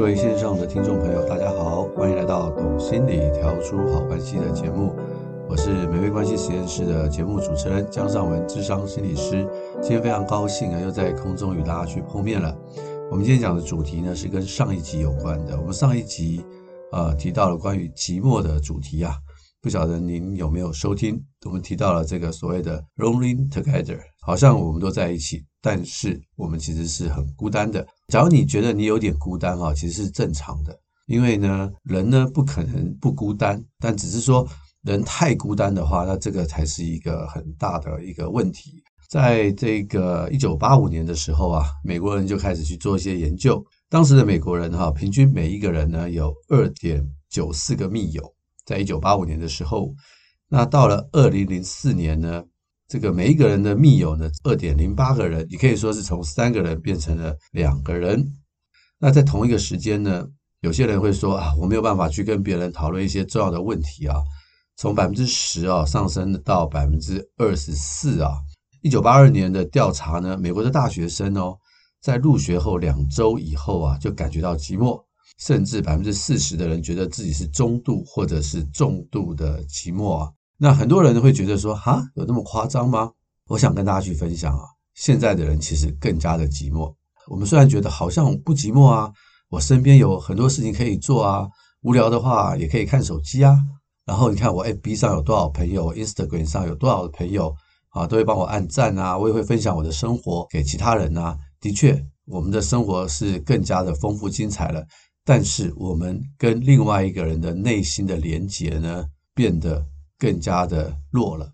各位线上的听众朋友，大家好，欢迎来到《懂心理调出好关系》的节目。我是美味关系实验室的节目主持人江尚文，智商心理师。今天非常高兴啊，又在空中与大家去碰面了。我们今天讲的主题呢，是跟上一集有关的。我们上一集呃提到了关于寂寞的主题啊，不晓得您有没有收听？我们提到了这个所谓的 “rolling together”，好像我们都在一起，但是我们其实是很孤单的。假如你觉得你有点孤单哈，其实是正常的，因为呢，人呢不可能不孤单，但只是说人太孤单的话，那这个才是一个很大的一个问题。在这个一九八五年的时候啊，美国人就开始去做一些研究，当时的美国人哈，平均每一个人呢有二点九四个密友，在一九八五年的时候，那到了二零零四年呢。这个每一个人的密友呢，二点零八个人，你可以说是从三个人变成了两个人。那在同一个时间呢，有些人会说啊，我没有办法去跟别人讨论一些重要的问题啊，从百分之十啊上升到百分之二十四啊。一九八二年的调查呢，美国的大学生哦，在入学后两周以后啊，就感觉到寂寞，甚至百分之四十的人觉得自己是中度或者是重度的寂寞啊。那很多人会觉得说，哈，有那么夸张吗？我想跟大家去分享啊，现在的人其实更加的寂寞。我们虽然觉得好像不寂寞啊，我身边有很多事情可以做啊，无聊的话也可以看手机啊。然后你看我 FB 上有多少朋友，Instagram 上有多少朋友啊，都会帮我按赞啊，我也会分享我的生活给其他人啊。的确，我们的生活是更加的丰富精彩了。但是我们跟另外一个人的内心的连结呢，变得更加的弱了，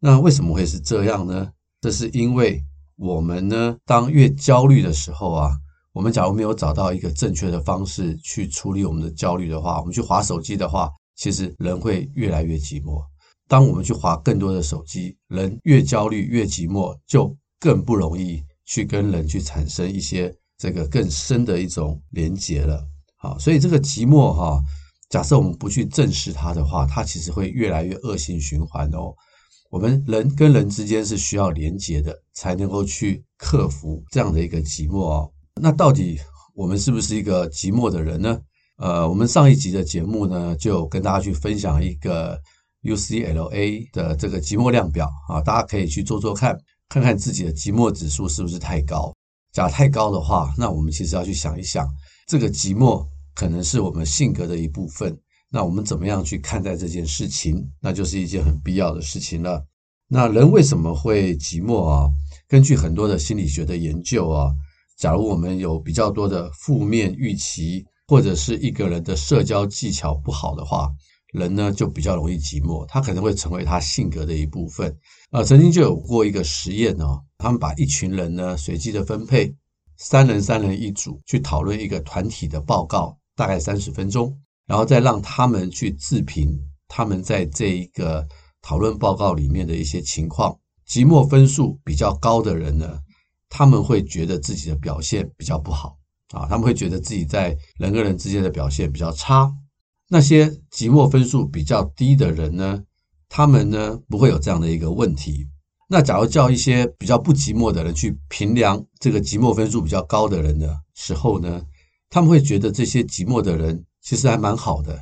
那为什么会是这样呢？这是因为我们呢，当越焦虑的时候啊，我们假如没有找到一个正确的方式去处理我们的焦虑的话，我们去划手机的话，其实人会越来越寂寞。当我们去划更多的手机，人越焦虑越寂寞，就更不容易去跟人去产生一些这个更深的一种连结了。好，所以这个寂寞哈。假设我们不去正视它的话，它其实会越来越恶性循环哦。我们人跟人之间是需要连接的，才能够去克服这样的一个寂寞哦。那到底我们是不是一个寂寞的人呢？呃，我们上一集的节目呢，就跟大家去分享一个 UCLA 的这个寂寞量表啊，大家可以去做做看，看看自己的寂寞指数是不是太高。假太高的话，那我们其实要去想一想，这个寂寞。可能是我们性格的一部分，那我们怎么样去看待这件事情？那就是一件很必要的事情了。那人为什么会寂寞啊？根据很多的心理学的研究啊，假如我们有比较多的负面预期，或者是一个人的社交技巧不好的话，人呢就比较容易寂寞，他可能会成为他性格的一部分。啊，曾经就有过一个实验哦，他们把一群人呢随机的分配，三人三人一组去讨论一个团体的报告。大概三十分钟，然后再让他们去自评他们在这一个讨论报告里面的一些情况。即墨分数比较高的人呢，他们会觉得自己的表现比较不好啊，他们会觉得自己在人跟人之间的表现比较差。那些即墨分数比较低的人呢，他们呢不会有这样的一个问题。那假如叫一些比较不寂寞的人去评量这个寂寞分数比较高的人的时候呢，他们会觉得这些寂寞的人其实还蛮好的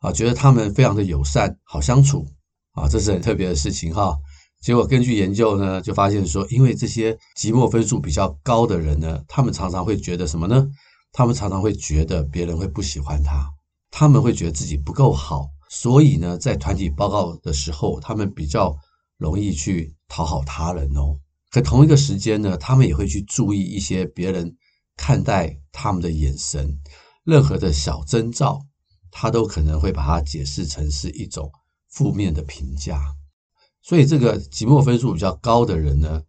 啊，觉得他们非常的友善，好相处啊，这是很特别的事情哈。结果根据研究呢，就发现说，因为这些寂寞分数比较高的人呢，他们常常会觉得什么呢？他们常常会觉得别人会不喜欢他，他们会觉得自己不够好，所以呢，在团体报告的时候，他们比较容易去讨好他人哦。可同一个时间呢，他们也会去注意一些别人。看待他们的眼神，任何的小征兆，他都可能会把它解释成是一种负面的评价。所以，这个寂寞分数比较高的人呢，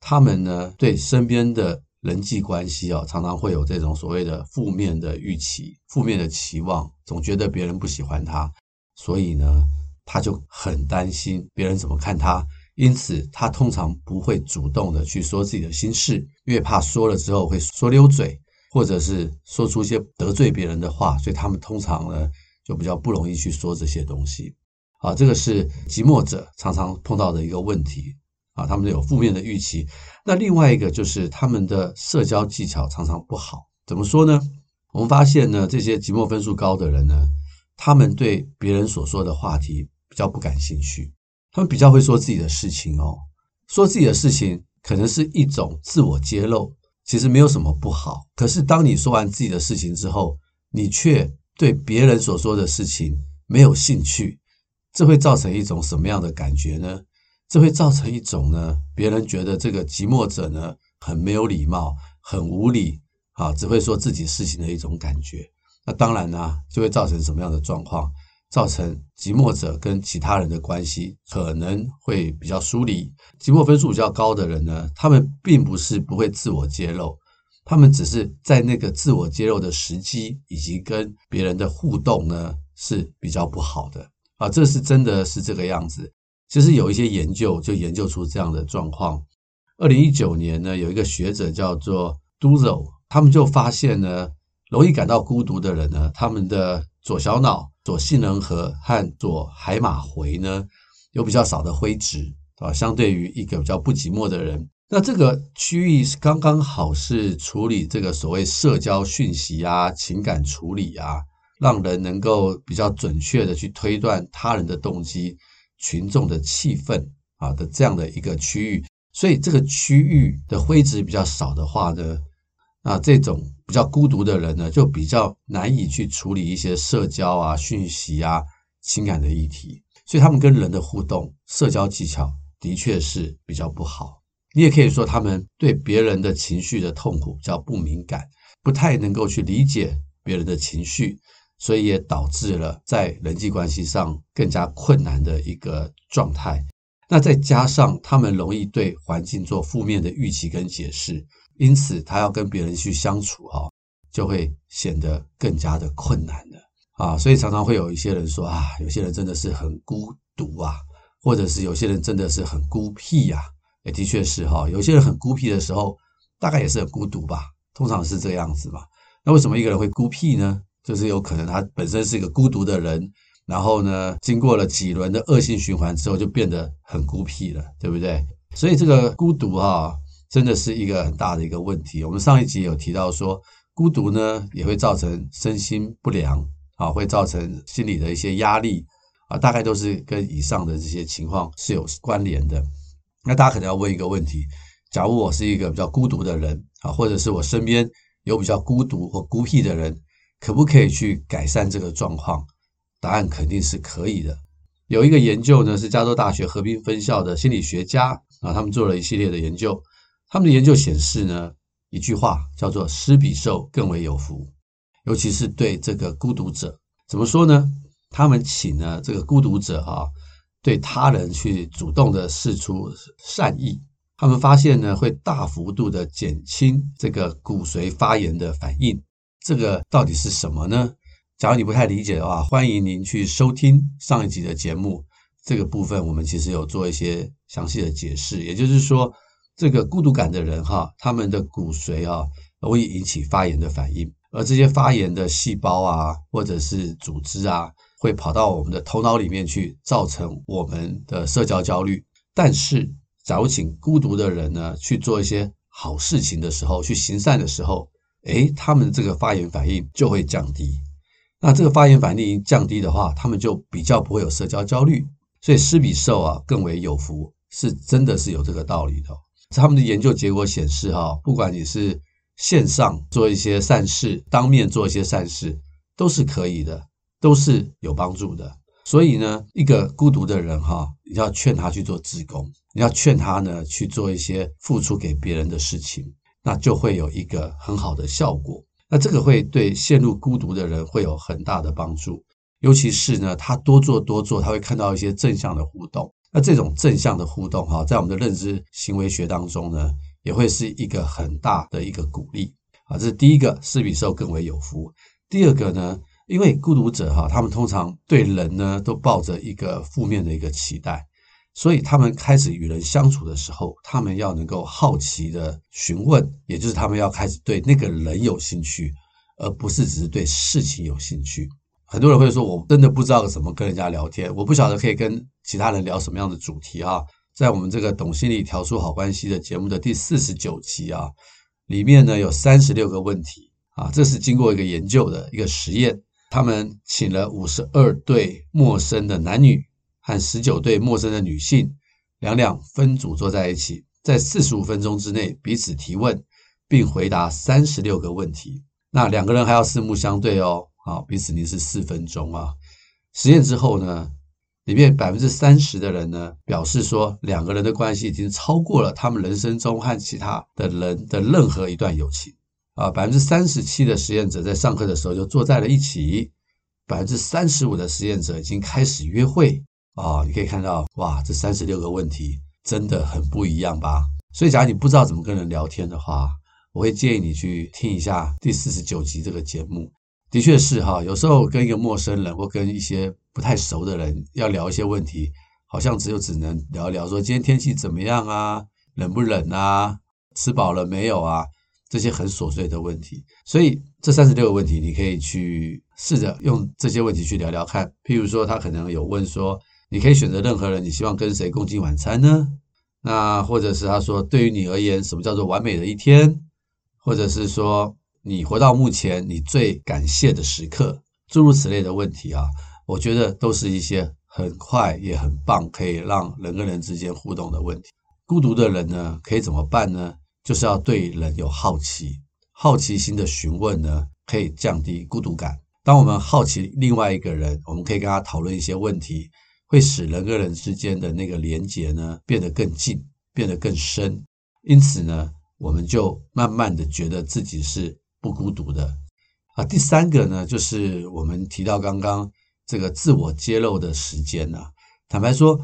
他们呢对身边的人际关系啊，常常会有这种所谓的负面的预期、负面的期望，总觉得别人不喜欢他，所以呢，他就很担心别人怎么看他。因此，他通常不会主动的去说自己的心事，因为怕说了之后会说溜嘴，或者是说出一些得罪别人的话，所以他们通常呢就比较不容易去说这些东西。啊，这个是寂寞者常常碰到的一个问题啊，他们有负面的预期。那另外一个就是他们的社交技巧常常不好。怎么说呢？我们发现呢，这些寂寞分数高的人呢，他们对别人所说的话题比较不感兴趣，他们比较会说自己的事情哦。说自己的事情可能是一种自我揭露，其实没有什么不好。可是当你说完自己的事情之后，你却对别人所说的事情没有兴趣，这会造成一种什么样的感觉呢？这会造成一种呢，别人觉得这个寂寞者呢很没有礼貌、很无理啊，只会说自己事情的一种感觉。那当然呢，就会造成什么样的状况？造成寂寞者跟其他人的关系可能会比较疏离。寂寞分数比较高的人呢，他们并不是不会自我揭露，他们只是在那个自我揭露的时机以及跟别人的互动呢是比较不好的啊，这是真的是这个样子。其实有一些研究就研究出这样的状况。二零一九年呢，有一个学者叫做 Duzo，他们就发现呢，容易感到孤独的人呢，他们的左小脑、左杏仁核和左海马回呢，有比较少的灰质啊，相对于一个比较不寂寞的人。那这个区域是刚刚好是处理这个所谓社交讯息啊、情感处理啊，让人能够比较准确的去推断他人的动机。群众的气氛啊的这样的一个区域，所以这个区域的灰质比较少的话呢，那这种比较孤独的人呢，就比较难以去处理一些社交啊、讯息啊、情感的议题，所以他们跟人的互动、社交技巧的确是比较不好。你也可以说，他们对别人的情绪的痛苦比较不敏感，不太能够去理解别人的情绪。所以也导致了在人际关系上更加困难的一个状态。那再加上他们容易对环境做负面的预期跟解释，因此他要跟别人去相处哈，就会显得更加的困难了啊。所以常常会有一些人说啊，有些人真的是很孤独啊，或者是有些人真的是很孤僻呀。也的确是哈，有些人很孤僻的时候，大概也是很孤独吧，通常是这样子嘛。那为什么一个人会孤僻呢？就是有可能他本身是一个孤独的人，然后呢，经过了几轮的恶性循环之后，就变得很孤僻了，对不对？所以这个孤独哈，真的是一个很大的一个问题。我们上一集有提到说，孤独呢也会造成身心不良啊，会造成心理的一些压力啊，大概都是跟以上的这些情况是有关联的。那大家可能要问一个问题：假如我是一个比较孤独的人啊，或者是我身边有比较孤独或孤僻的人。可不可以去改善这个状况？答案肯定是可以的。有一个研究呢，是加州大学河滨分校的心理学家啊，他们做了一系列的研究。他们的研究显示呢，一句话叫做“施比受更为有福”，尤其是对这个孤独者。怎么说呢？他们请呢这个孤独者啊，对他人去主动的释出善意，他们发现呢，会大幅度的减轻这个骨髓发炎的反应。这个到底是什么呢？假如你不太理解的话，欢迎您去收听上一集的节目。这个部分我们其实有做一些详细的解释。也就是说，这个孤独感的人哈，他们的骨髓啊，容易引起发炎的反应，而这些发炎的细胞啊，或者是组织啊，会跑到我们的头脑里面去，造成我们的社交焦虑。但是，假如请孤独的人呢去做一些好事情的时候，去行善的时候，诶，他们这个发炎反应就会降低。那这个发炎反应降低的话，他们就比较不会有社交焦虑。所以施比受啊更为有福，是真的是有这个道理的。他们的研究结果显示，哈，不管你是线上做一些善事，当面做一些善事，都是可以的，都是有帮助的。所以呢，一个孤独的人哈，你要劝他去做志工，你要劝他呢去做一些付出给别人的事情。那就会有一个很好的效果。那这个会对陷入孤独的人会有很大的帮助，尤其是呢，他多做多做，他会看到一些正向的互动。那这种正向的互动，哈，在我们的认知行为学当中呢，也会是一个很大的一个鼓励啊。这是第一个，是比受更为有福。第二个呢，因为孤独者哈，他们通常对人呢都抱着一个负面的一个期待。所以他们开始与人相处的时候，他们要能够好奇的询问，也就是他们要开始对那个人有兴趣，而不是只是对事情有兴趣。很多人会说：“我真的不知道怎么跟人家聊天，我不晓得可以跟其他人聊什么样的主题。”哈，在我们这个懂心理调出好关系的节目的第四十九集啊，里面呢有三十六个问题啊，这是经过一个研究的一个实验。他们请了五十二对陌生的男女和十九对陌生的女性，两两分组坐在一起，在四十五分钟之内彼此提问，并回答三十六个问题。那两个人还要四目相对哦，好，彼此凝视四分钟啊。实验之后呢，里面百分之三十的人呢表示说，两个人的关系已经超过了他们人生中和其他的人的任何一段友情。啊，百分之三十七的实验者在上课的时候就坐在了一起，百分之三十五的实验者已经开始约会啊。你可以看到，哇，这三十六个问题真的很不一样吧？所以，假如你不知道怎么跟人聊天的话，我会建议你去听一下第四十九集这个节目。的确是哈，有时候跟一个陌生人或跟一些不太熟的人要聊一些问题，好像只有只能聊一聊说今天天气怎么样啊，冷不冷啊，吃饱了没有啊。这些很琐碎的问题，所以这三十六个问题，你可以去试着用这些问题去聊聊看。譬如说，他可能有问说，你可以选择任何人，你希望跟谁共进晚餐呢？那或者是他说，对于你而言，什么叫做完美的一天？或者是说，你活到目前，你最感谢的时刻？诸如此类的问题啊，我觉得都是一些很快也很棒，可以让人跟人之间互动的问题。孤独的人呢，可以怎么办呢？就是要对人有好奇，好奇心的询问呢，可以降低孤独感。当我们好奇另外一个人，我们可以跟他讨论一些问题，会使人跟人之间的那个连结呢变得更近，变得更深。因此呢，我们就慢慢的觉得自己是不孤独的。啊，第三个呢，就是我们提到刚刚这个自我揭露的时间呢，坦白说。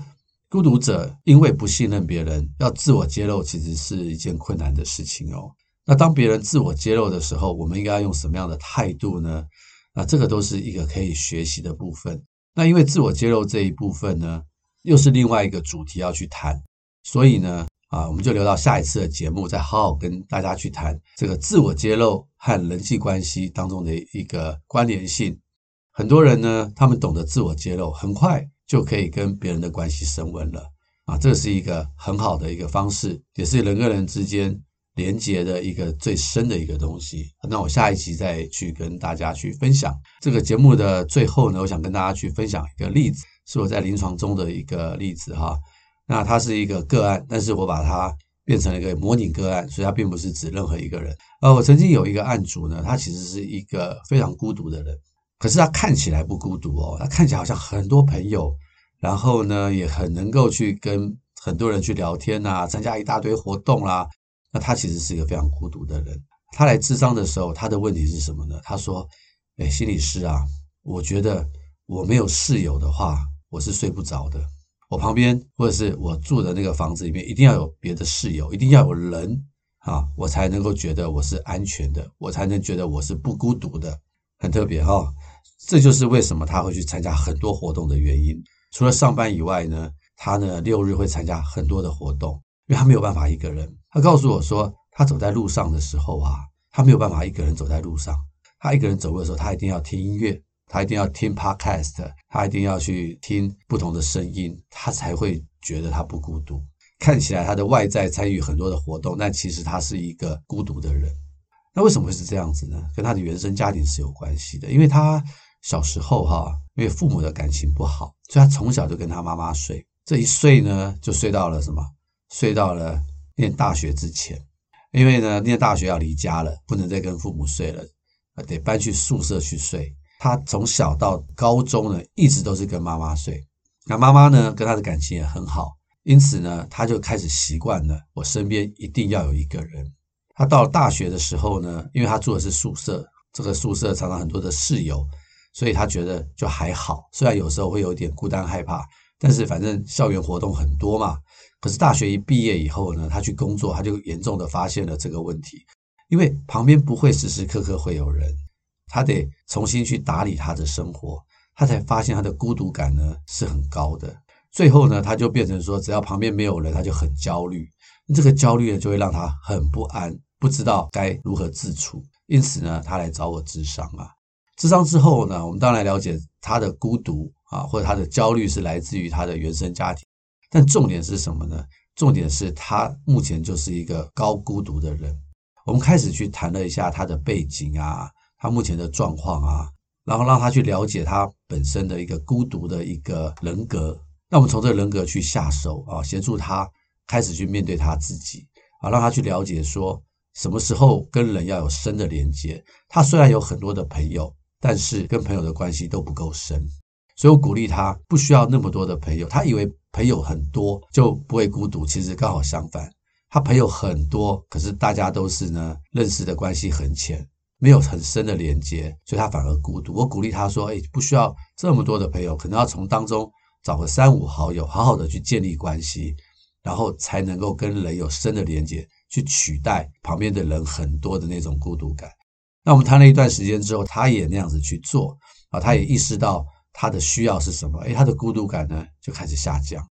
孤独者因为不信任别人，要自我揭露其实是一件困难的事情哦。那当别人自我揭露的时候，我们应该用什么样的态度呢？那这个都是一个可以学习的部分。那因为自我揭露这一部分呢，又是另外一个主题要去谈，所以呢，啊，我们就留到下一次的节目再好好跟大家去谈这个自我揭露和人际关系当中的一个关联性。很多人呢，他们懂得自我揭露，很快。就可以跟别人的关系升温了啊！这是一个很好的一个方式，也是人跟人之间连接的一个最深的一个东西。那我下一集再去跟大家去分享。这个节目的最后呢，我想跟大家去分享一个例子，是我在临床中的一个例子哈。那它是一个个案，但是我把它变成了一个模拟个案，所以它并不是指任何一个人。呃，我曾经有一个案主呢，他其实是一个非常孤独的人。可是他看起来不孤独哦，他看起来好像很多朋友，然后呢也很能够去跟很多人去聊天呐，参加一大堆活动啦。那他其实是一个非常孤独的人。他来智商的时候，他的问题是什么呢？他说：“哎，心理师啊，我觉得我没有室友的话，我是睡不着的。我旁边或者是我住的那个房子里面，一定要有别的室友，一定要有人啊，我才能够觉得我是安全的，我才能觉得我是不孤独的。很特别哈、哦。”这就是为什么他会去参加很多活动的原因。除了上班以外呢，他呢六日会参加很多的活动，因为他没有办法一个人。他告诉我说，他走在路上的时候啊，他没有办法一个人走在路上。他一个人走路的时候，他一定要听音乐，他一定要听 podcast，他一定要去听不同的声音，他才会觉得他不孤独。看起来他的外在参与很多的活动，但其实他是一个孤独的人。那为什么会是这样子呢？跟他的原生家庭是有关系的，因为他。小时候哈，因为父母的感情不好，所以他从小就跟他妈妈睡。这一睡呢，就睡到了什么？睡到了念大学之前。因为呢，念大学要离家了，不能再跟父母睡了，得搬去宿舍去睡。他从小到高中呢，一直都是跟妈妈睡。那妈妈呢，跟他的感情也很好，因此呢，他就开始习惯了，我身边一定要有一个人。他到了大学的时候呢，因为他住的是宿舍，这个宿舍常常很多的室友。所以他觉得就还好，虽然有时候会有点孤单害怕，但是反正校园活动很多嘛。可是大学一毕业以后呢，他去工作，他就严重的发现了这个问题，因为旁边不会时时刻刻会有人，他得重新去打理他的生活，他才发现他的孤独感呢是很高的。最后呢，他就变成说，只要旁边没有人，他就很焦虑。这个焦虑呢，就会让他很不安，不知道该如何自处。因此呢，他来找我咨商啊。咨商之后呢，我们当然了解他的孤独啊，或者他的焦虑是来自于他的原生家庭。但重点是什么呢？重点是他目前就是一个高孤独的人。我们开始去谈了一下他的背景啊，他目前的状况啊，然后让他去了解他本身的一个孤独的一个人格。那我们从这个人格去下手啊，协助他开始去面对他自己啊，让他去了解说什么时候跟人要有深的连接。他虽然有很多的朋友，但是跟朋友的关系都不够深。所以我鼓励他不需要那么多的朋友。他以为朋友很多就不会孤独，其实刚好相反。他朋友很多，可是大家都是呢认识的关系很浅，没有很深的连接，所以他反而孤独。我鼓励他说：“哎，不需要这么多的朋友，可能要从当中找个三五好友，好好的去建立关系，然后才能够跟人有深的连接，去取代旁边的人很多的那种孤独感。”那我们谈了一段时间之后，他也那样子去做啊，他也意识到。他的需要是什么？诶，他的孤独感呢就开始下降，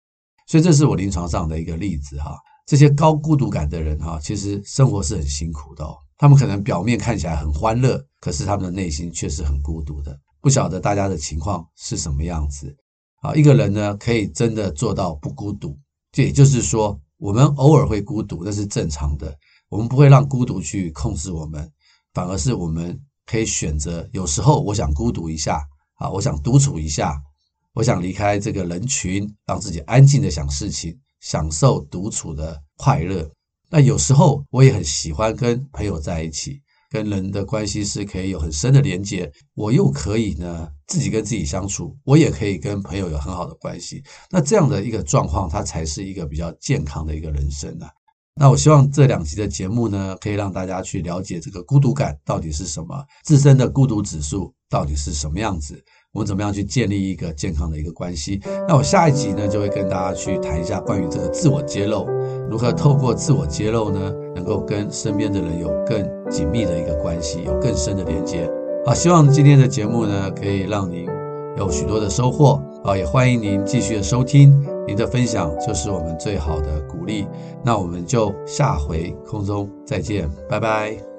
所以这是我临床上的一个例子哈。这些高孤独感的人哈，其实生活是很辛苦的哦。他们可能表面看起来很欢乐，可是他们的内心却是很孤独的。不晓得大家的情况是什么样子啊？一个人呢可以真的做到不孤独，这也就是说，我们偶尔会孤独，那是正常的。我们不会让孤独去控制我们，反而是我们可以选择，有时候我想孤独一下。啊，我想独处一下，我想离开这个人群，让自己安静的想事情，享受独处的快乐。那有时候我也很喜欢跟朋友在一起，跟人的关系是可以有很深的连接。我又可以呢自己跟自己相处，我也可以跟朋友有很好的关系。那这样的一个状况，它才是一个比较健康的一个人生呢。那我希望这两集的节目呢，可以让大家去了解这个孤独感到底是什么，自身的孤独指数到底是什么样子，我们怎么样去建立一个健康的一个关系。那我下一集呢，就会跟大家去谈一下关于这个自我揭露，如何透过自我揭露呢，能够跟身边的人有更紧密的一个关系，有更深的连接。好，希望今天的节目呢，可以让您有许多的收获。啊，也欢迎您继续的收听。您的分享就是我们最好的鼓励，那我们就下回空中再见，拜拜。